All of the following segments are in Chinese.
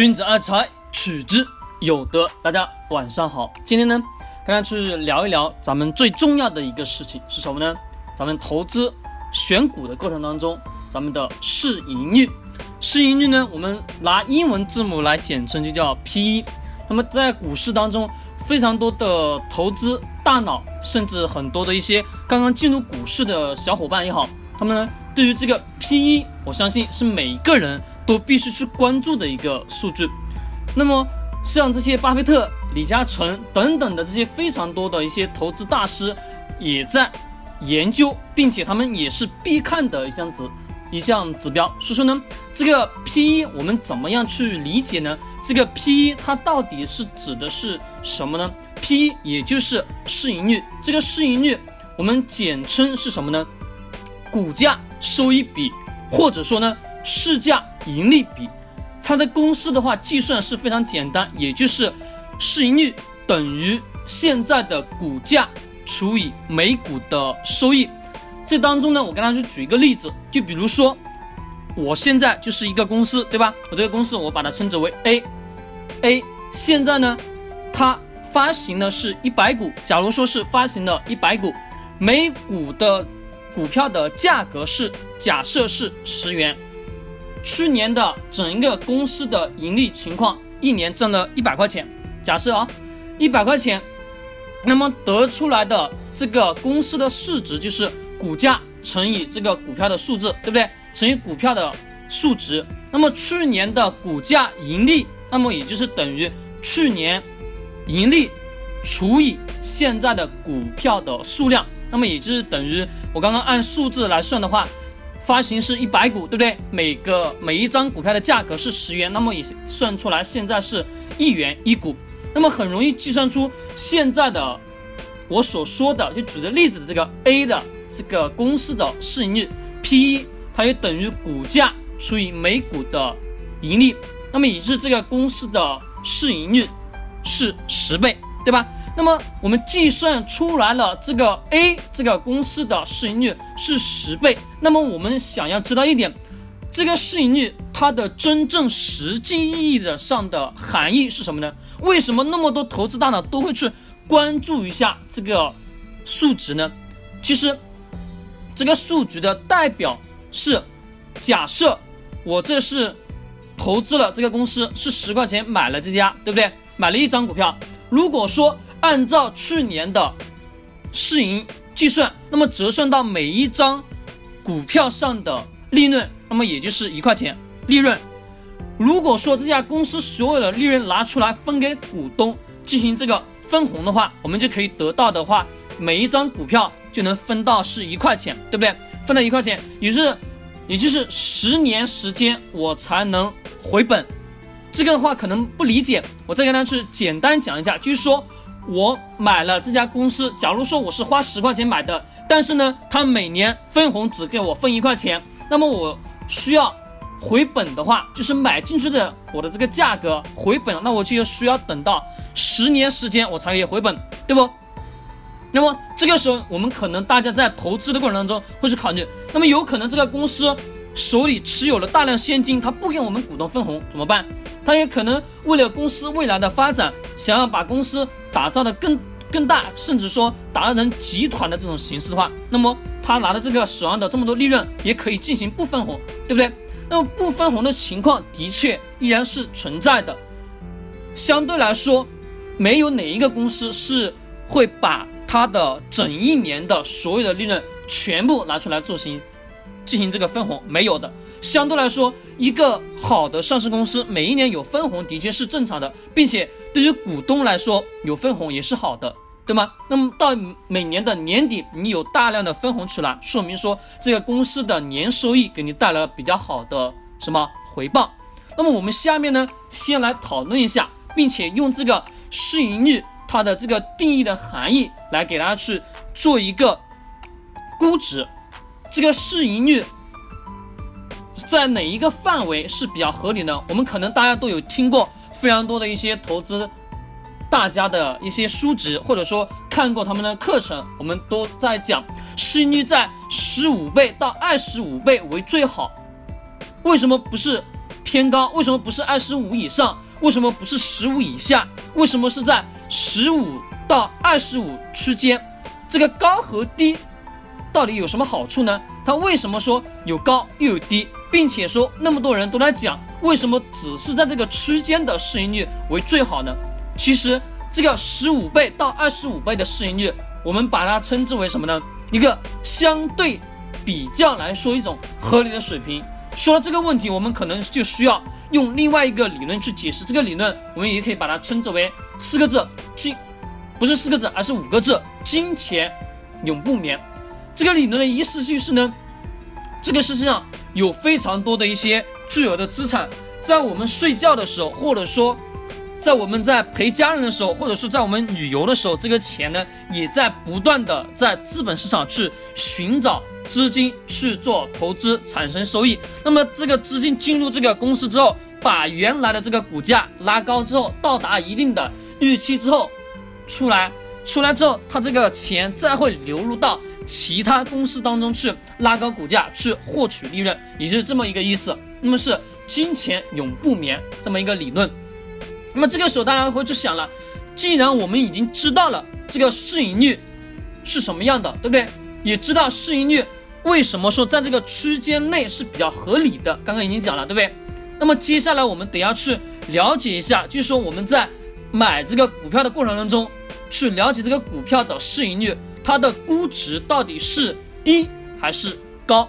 君子爱财，取之有德。大家晚上好，今天呢，跟大家去聊一聊咱们最重要的一个事情是什么呢？咱们投资选股的过程当中，咱们的市盈率。市盈率呢，我们拿英文字母来简称，就叫 P/E。那么在股市当中，非常多的投资大脑，甚至很多的一些刚刚进入股市的小伙伴也好，他们呢，对于这个 P/E，我相信是每一个人。都必须去关注的一个数据。那么，像这些巴菲特、李嘉诚等等的这些非常多的一些投资大师，也在研究，并且他们也是必看的一项指一项指标。所以说呢，这个 P/E 我们怎么样去理解呢？这个 P/E 它到底是指的是什么呢？P/E 也就是市盈率。这个市盈率我们简称是什么呢？股价收益比，或者说呢？市价盈利比，它的公式的话计算是非常简单，也就是市盈率等于现在的股价除以每股的收益。这当中呢，我跟大家去举一个例子，就比如说我现在就是一个公司，对吧？我这个公司我把它称之为 A，A 现在呢，它发行的是一百股，假如说是发行了一百股，每股的股票的价格是假设是十元。去年的整一个公司的盈利情况，一年挣了一百块钱。假设啊，一百块钱，那么得出来的这个公司的市值就是股价乘以这个股票的数字，对不对？乘以股票的数值。那么去年的股价盈利，那么也就是等于去年盈利除以现在的股票的数量，那么也就是等于我刚刚按数字来算的话。发行是一百股，对不对？每个每一张股票的价格是十元，那么也算出来现在是一元一股，那么很容易计算出现在的我所说的就举的例子的这个 A 的这个公司的市盈率 P/E，它也等于股价除以每股的盈利，那么也就是这个公司的市盈率是十倍，对吧？那么我们计算出来了，这个 A 这个公司的市盈率是十倍。那么我们想要知道一点，这个市盈率它的真正实际意义的上的含义是什么呢？为什么那么多投资大佬都会去关注一下这个数值呢？其实，这个数据的代表是，假设我这是投资了这个公司是十块钱买了这家，对不对？买了一张股票，如果说按照去年的市盈计算，那么折算到每一张股票上的利润，那么也就是一块钱利润。如果说这家公司所有的利润拿出来分给股东进行这个分红的话，我们就可以得到的话，每一张股票就能分到是一块钱，对不对？分到一块钱，也是也就是十年时间我才能回本。这个的话可能不理解，我再跟大家去简单讲一下，就是说。我买了这家公司，假如说我是花十块钱买的，但是呢，它每年分红只给我分一块钱，那么我需要回本的话，就是买进去的我的这个价格回本，那我就需要等到十年时间我才可以回本，对不？那么这个时候，我们可能大家在投资的过程当中会去考虑，那么有可能这个公司手里持有了大量现金，他不给我们股东分红怎么办？他也可能为了公司未来的发展，想要把公司。打造的更更大，甚至说打造成集团的这种形式的话，那么他拿的这个手上的这么多利润，也可以进行不分红，对不对？那么不分红的情况的确依然是存在的。相对来说，没有哪一个公司是会把它的整一年的所有的利润全部拿出来做行进行这个分红，没有的。相对来说，一个好的上市公司每一年有分红的确是正常的，并且对于股东来说有分红也是好的，对吗？那么到每年的年底，你有大量的分红出来，说明说这个公司的年收益给你带来了比较好的什么回报？那么我们下面呢，先来讨论一下，并且用这个市盈率它的这个定义的含义来给大家去做一个估值，这个市盈率。在哪一个范围是比较合理呢？我们可能大家都有听过非常多的一些投资大家的一些书籍，或者说看过他们的课程，我们都在讲市盈率在十五倍到二十五倍为最好。为什么不是偏高？为什么不是二十五以上？为什么不是十五以下？为什么是在十五到二十五区间？这个高和低到底有什么好处呢？它为什么说有高又有低，并且说那么多人都在讲，为什么只是在这个区间的市盈率为最好呢？其实这个十五倍到二十五倍的市盈率，我们把它称之为什么呢？一个相对比较来说一种合理的水平。说到这个问题，我们可能就需要用另外一个理论去解释这个理论，我们也可以把它称之为四个字金，不是四个字，而是五个字：金钱永不眠。这个理论的意思就是呢，这个世界上有非常多的一些巨额的资产，在我们睡觉的时候，或者说在我们在陪家人的时候，或者说在我们旅游的时候，这个钱呢也在不断的在资本市场去寻找。资金去做投资产生收益，那么这个资金进入这个公司之后，把原来的这个股价拉高之后，到达一定的预期之后，出来，出来之后，它这个钱再会流入到其他公司当中去拉高股价，去获取利润，也就是这么一个意思。那么是金钱永不眠这么一个理论。那么这个时候大家会去想了，既然我们已经知道了这个市盈率是什么样的，对不对？也知道市盈率。为什么说在这个区间内是比较合理的？刚刚已经讲了，对不对？那么接下来我们得要去了解一下，就是说我们在买这个股票的过程当中，去了解这个股票的市盈率，它的估值到底是低还是高？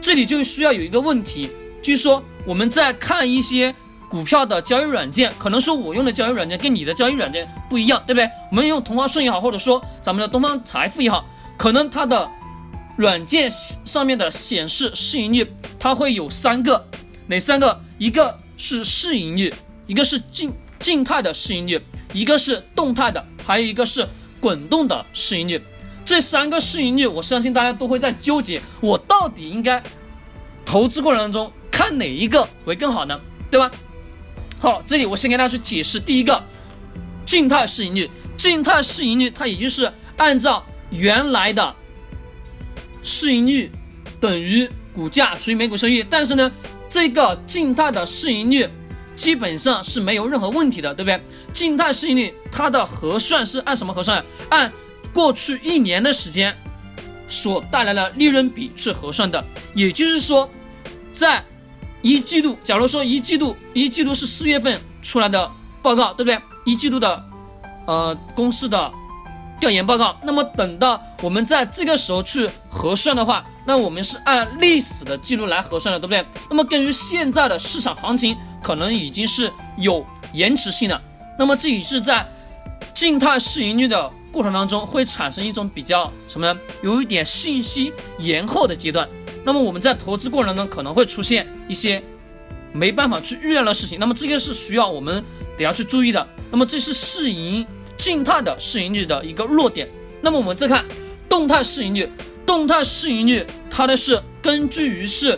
这里就需要有一个问题，就是说我们在看一些股票的交易软件，可能说我用的交易软件跟你的交易软件不一样，对不对？我们用同花顺也好，或者说咱们的东方财富也好，可能它的。软件上面的显示市盈率，它会有三个，哪三个？一个是市盈率，一个是静静态的市盈率，一个是动态的，还有一个是滚动的市盈率。这三个市盈率，我相信大家都会在纠结，我到底应该投资过程当中看哪一个为更好呢？对吧？好，这里我先给大家去解释第一个静态市盈率。静态市盈率它也就是按照原来的。市盈率等于股价除以每股收益，但是呢，这个静态的市盈率基本上是没有任何问题的，对不对？静态市盈率它的核算是按什么核算？按过去一年的时间所带来的利润比去核算的。也就是说，在一季度，假如说一季度一季度是四月份出来的报告，对不对？一季度的呃公司的。调研报告，那么等到我们在这个时候去核算的话，那我们是按历史的记录来核算的，对不对？那么根据现在的市场行情，可能已经是有延迟性的。那么这也是在静态市盈率的过程当中会产生一种比较什么呢？有一点信息延后的阶段。那么我们在投资过程中可能会出现一些没办法去预料的事情。那么这个是需要我们得要去注意的。那么这是市盈。静态的市盈率的一个弱点，那么我们再看动态市盈率，动态市盈率它的是根据于是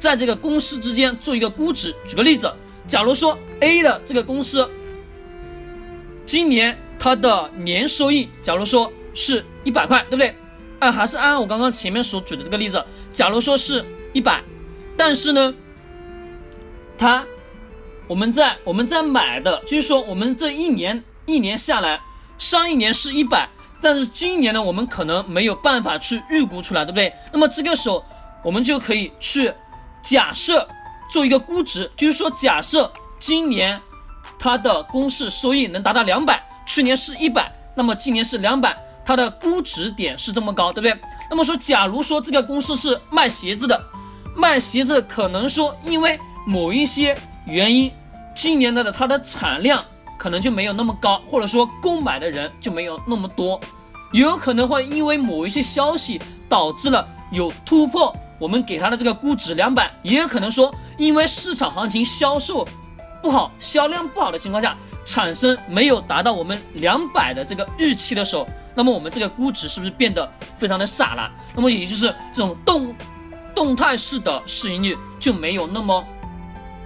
在这个公司之间做一个估值。举个例子，假如说 A 的这个公司今年它的年收益，假如说是一百块，对不对？啊，还是按我刚刚前面所举的这个例子，假如说是一百，但是呢，它我们在我们在买的，就是说我们这一年。一年下来，上一年是一百，但是今年呢，我们可能没有办法去预估出来，对不对？那么这个时候，我们就可以去假设做一个估值，就是说，假设今年它的公式收益能达到两百，去年是一百，那么今年是两百，它的估值点是这么高，对不对？那么说，假如说这个公司是卖鞋子的，卖鞋子可能说因为某一些原因，今年的它的产量。可能就没有那么高，或者说购买的人就没有那么多，也有可能会因为某一些消息导致了有突破，我们给它的这个估值两百，也有可能说因为市场行情销售不好，销量不好的情况下，产生没有达到我们两百的这个预期的时候，那么我们这个估值是不是变得非常的傻了？那么也就是这种动动态式的市盈率就没有那么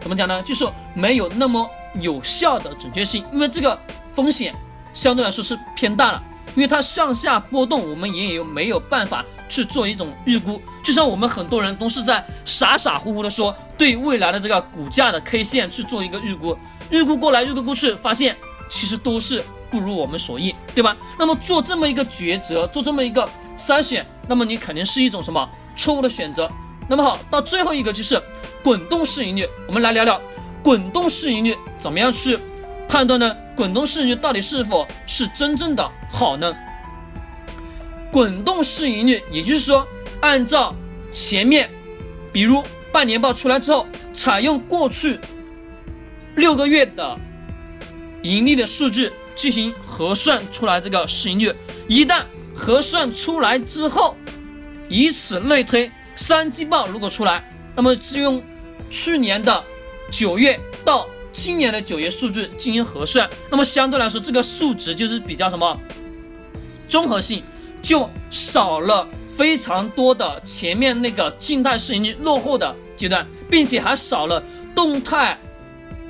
怎么讲呢？就是没有那么。有效的准确性，因为这个风险相对来说是偏大了。因为它向下波动，我们也有没有办法去做一种预估。就像我们很多人都是在傻傻乎乎的说对未来的这个股价的 K 线去做一个预估，预估过来预估过去，发现其实都是不如我们所意，对吧？那么做这么一个抉择，做这么一个筛选，那么你肯定是一种什么错误的选择。那么好，到最后一个就是滚动市盈率，我们来聊聊滚动市盈率怎么样去判断呢？滚动市盈率到底是否是真正的好呢？滚动市盈率，也就是说，按照前面，比如半年报出来之后，采用过去六个月的盈利的数据进行核算出来这个市盈率，一旦核算出来之后，以此类推。三季报如果出来，那么就用去年的九月到今年的九月数据进行核算，那么相对来说，这个数值就是比较什么综合性，就少了非常多的前面那个静态市盈率落后的阶段，并且还少了动态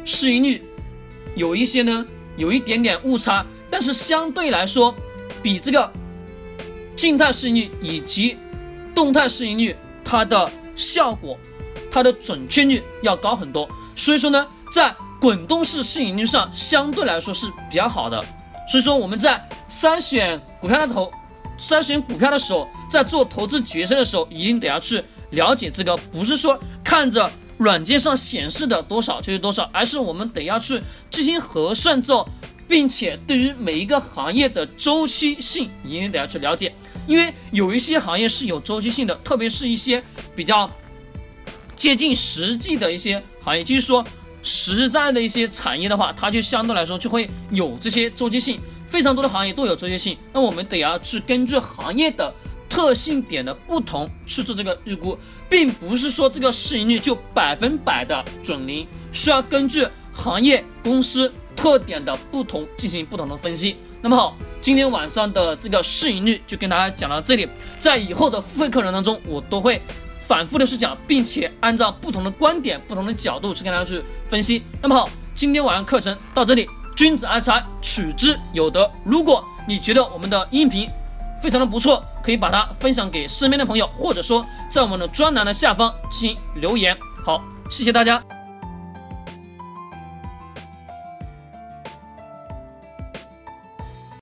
市盈率有一些呢有一点点误差，但是相对来说，比这个静态市盈率以及动态市盈率。它的效果，它的准确率要高很多，所以说呢，在滚动式市盈率上相对来说是比较好的。所以说我们在筛选股票的投，筛选股票的时候，在做投资决策的时候，一定得要去了解这个，不是说看着软件上显示的多少就是多少，而是我们得要去进行核算之后，并且对于每一个行业的周期性，一定得要去了解。因为有一些行业是有周期性的，特别是一些比较接近实际的一些行业，就是说实在的一些产业的话，它就相对来说就会有这些周期性。非常多的行业都有周期性，那我们得要去根据行业的特性点的不同去做这个预估，并不是说这个市盈率就百分百的准零，需要根据行业公司特点的不同进行不同的分析。那么好。今天晚上的这个市盈率就跟大家讲到这里，在以后的付费课程当中，我都会反复的去讲，并且按照不同的观点、不同的角度去跟大家去分析。那么好，今天晚上课程到这里，君子爱财，取之有德。如果你觉得我们的音频非常的不错，可以把它分享给身边的朋友，或者说在我们的专栏的下方进行留言。好，谢谢大家。